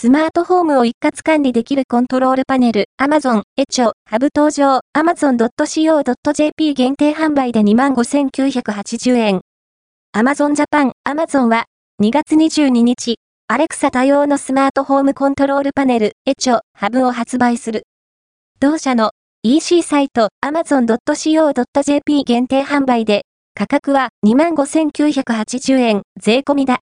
スマートフォームを一括管理できるコントロールパネル、Amazon、エチョ、ハブ登場、amazon.co.jp 限定販売で25,980円。Amazon Japan、Amazon は、2月22日、アレクサ多応のスマートフォームコントロールパネル、エチョ、ハブを発売する。同社の EC サイト amazon.co.jp 限定販売で、価格は25,980円税込みだ。